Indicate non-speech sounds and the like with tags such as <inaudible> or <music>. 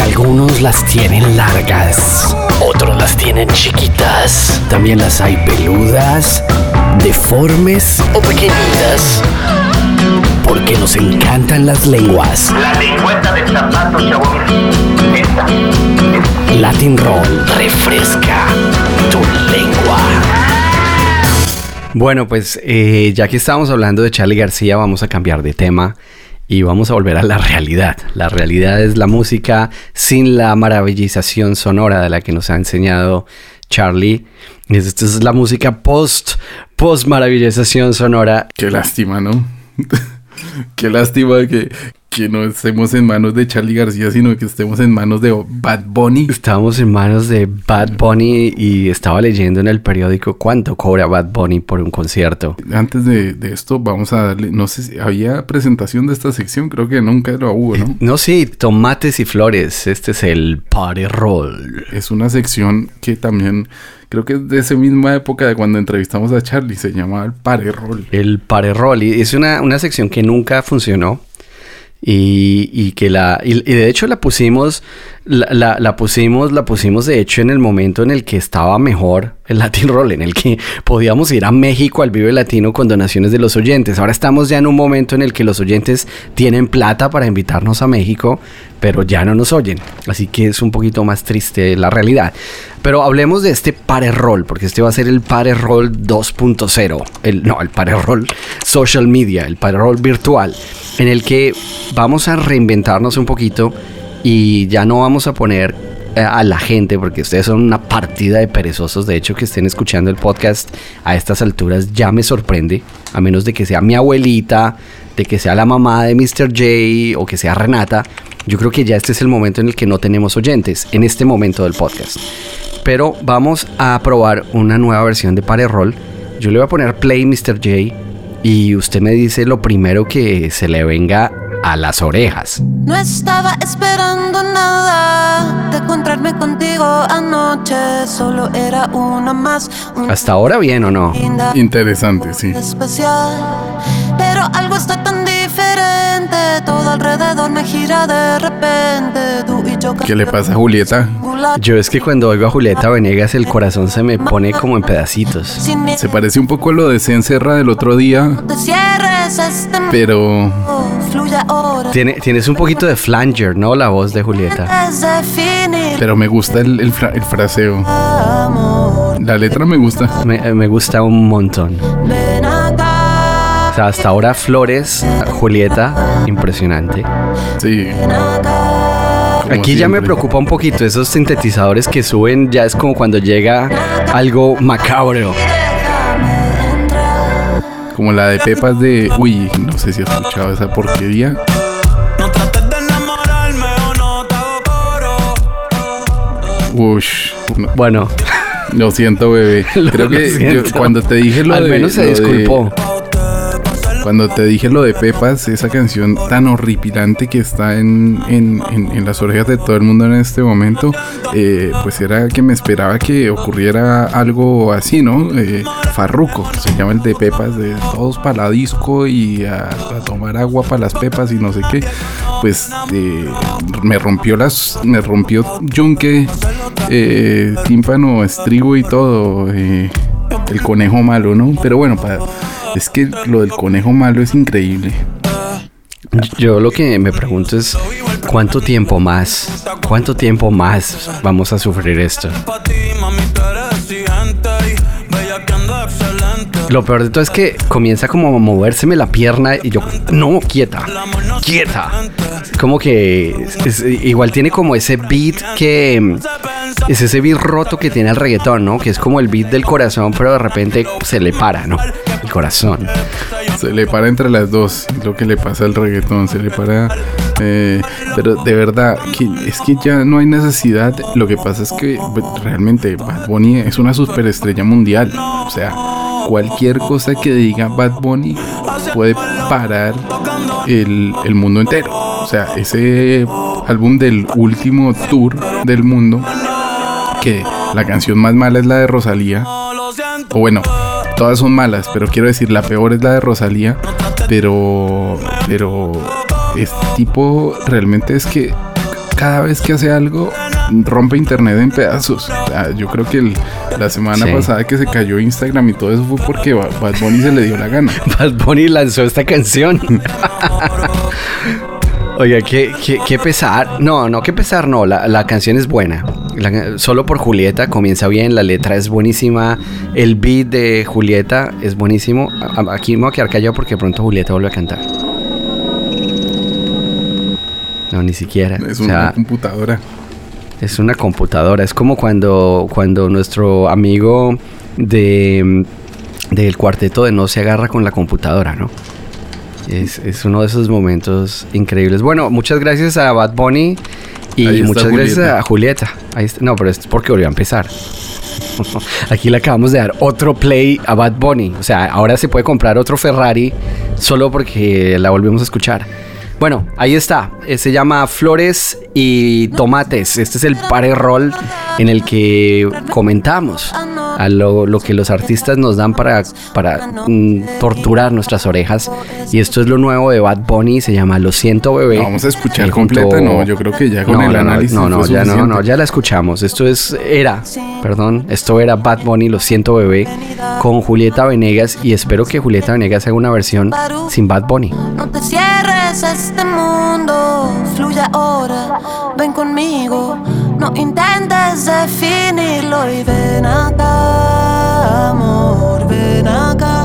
Algunos las tienen largas, otros las tienen chiquitas. También las hay peludas, deformes o pequeñitas. Porque nos encantan las lenguas. La lengüeta del zapato, chavo. Esta. Latin Roll refresca tu lengua. Bueno, pues eh, ya que estamos hablando de Charlie García, vamos a cambiar de tema y vamos a volver a la realidad. La realidad es la música sin la maravillización sonora de la que nos ha enseñado Charlie. Esta es la música post, post maravillización sonora. Qué lástima, ¿no? <laughs> Qué lástima que, que no estemos en manos de Charlie García, sino que estemos en manos de Bad Bunny. Estábamos en manos de Bad Bunny y estaba leyendo en el periódico cuánto cobra Bad Bunny por un concierto. Antes de, de esto, vamos a darle, no sé si había presentación de esta sección, creo que nunca lo hubo, ¿no? No, sí, tomates y flores. Este es el Party Roll. Es una sección que también creo que es de esa misma época de cuando entrevistamos a Charlie, se llama el Party Roll. El Party Roll. Y es una, una sección que nunca funcionó. Y, y que la y, de hecho la pusimos la, la, la pusimos la pusimos de hecho en el momento en el que estaba mejor el Latin Roll en el que podíamos ir a México al Vive Latino con donaciones de los oyentes. Ahora estamos ya en un momento en el que los oyentes tienen plata para invitarnos a México pero ya no nos oyen. Así que es un poquito más triste la realidad. Pero hablemos de este Pare Roll porque este va a ser el Pare Roll 2.0 el no el Pare Roll social media el Pare Roll virtual en el que vamos a reinventarnos un poquito y ya no vamos a poner eh, a la gente, porque ustedes son una partida de perezosos, de hecho que estén escuchando el podcast a estas alturas ya me sorprende, a menos de que sea mi abuelita, de que sea la mamá de Mr. J o que sea Renata, yo creo que ya este es el momento en el que no tenemos oyentes, en este momento del podcast. Pero vamos a probar una nueva versión de Pare Roll. Yo le voy a poner Play Mr. J y usted me dice lo primero que se le venga a las orejas. No estaba esperando nada de encontrarme contigo anoche, solo era una más. Una Hasta ahora bien o no? linda Interesante, sí. especial, pero algo está tan todo alrededor me gira de repente. Tú y yo ¿Qué le pasa a Julieta? Yo es que cuando oigo a Julieta Venegas el corazón se me pone como en pedacitos. Se parece un poco a lo de Cencerra del otro día, este pero fluye ahora. Tiene, tienes un poquito de flanger, ¿no? La voz de Julieta. Pero me gusta el, el fra- el fraseo. La letra me gusta. Me, me gusta un montón. Sea, hasta ahora Flores, Julieta, impresionante. Sí. como Aquí ya me preocupa un poquito esos sintetizadores que suben, ya es como cuando llega algo macabro. Como la de Pepas de. Uy, no sé si has escuchado esa porquería. No trates de enamorarme o no te hago coro. Ush. No, Bueno, lo siento, bebé. <laughs> Creo lo que siento. cuando te dije lo al de. menos se de- disculpó. Cuando te dije lo de Pepas, esa canción tan horripilante que está en, en, las orejas de todo el mundo en este momento, eh, pues era que me esperaba que ocurriera algo así, ¿no? Eh, Farruco, se llama el de Pepas, de todos para la disco y a, tomar agua para las pepas y no sé qué. Pues eh, me rompió las, me rompió yunque, eh, tímpano, estribo y todo. eh, el conejo malo, ¿no? Pero bueno, para, es que lo del conejo malo es increíble. Yo lo que me pregunto es cuánto tiempo más, cuánto tiempo más vamos a sufrir esto. Lo peor de todo es que comienza como a movérseme la pierna y yo, no, quieta, quieta. Como que igual tiene como ese beat que es ese beat roto que tiene el reggaetón, ¿no? Que es como el beat del corazón, pero de repente se le para, ¿no? Corazón. Se le para entre las dos, lo que le pasa al reggaetón, se le para... eh, pero de verdad, es que ya no hay necesidad. Lo que pasa es que pues, realmente Bad Bunny es una superestrella mundial. O sea, cualquier cosa que diga Bad Bunny puede parar el, el mundo entero. O sea, ese álbum del último tour del mundo, que la canción más mala es la de Rosalía. O bueno, todas son malas, pero quiero decir, la peor es la de Rosalía. Pero, pero, este tipo realmente es que cada vez que hace algo rompe internet en pedazos. Yo creo que el- la semana Sí. pasada que se cayó Instagram y todo eso fue porque Ba- Bad Bunny se le dio la gana. <laughs> Bad Bunny lanzó esta canción. <laughs> Oiga, qué, qué, qué pesar. No, no, qué pesar, no. La, la canción es buena. La- solo por Julieta comienza bien, la letra es buenísima. El beat de Julieta es buenísimo. Aquí me voy a quedar callado porque pronto Julieta vuelve a cantar. No, ni siquiera. Es O una sea, computadora. es una computadora. Es como cuando, cuando nuestro amigo de del cuarteto de No se agarra con la computadora, ¿no? Es, es uno de esos momentos increíbles. Bueno, muchas gracias a Bad Bunny y Ahí muchas gracias Julieta. a Julieta. Ahí está- No, pero es porque volvió a empezar. <laughs> Aquí le acabamos de dar otro play a Bad Bunny. O sea, ahora se puede comprar otro Ferrari solo porque la volvemos a escuchar. Bueno, ahí está. Eh, Se llama Flores y Tomates. Este es el pare roll en el que comentamos a lo, lo que los artistas nos dan para, para mm, torturar nuestras orejas. Y esto es lo nuevo de Bad Bunny. Se llama Lo siento, bebé. Vamos a escuchar junto- completa, no, yo creo que ya con no, el no, análisis No, no, fue ya no, suficiente. no, ya la escuchamos. Esto es era, perdón, esto era Bad Bunny, lo siento bebé, con Julieta Venegas y espero que Julieta Venegas haga una versión sin Bad Bunny. No te cierres a este mundo, fluye ahora, ven conmigo. No intentes definirlo y ven acá, amor, ven acá.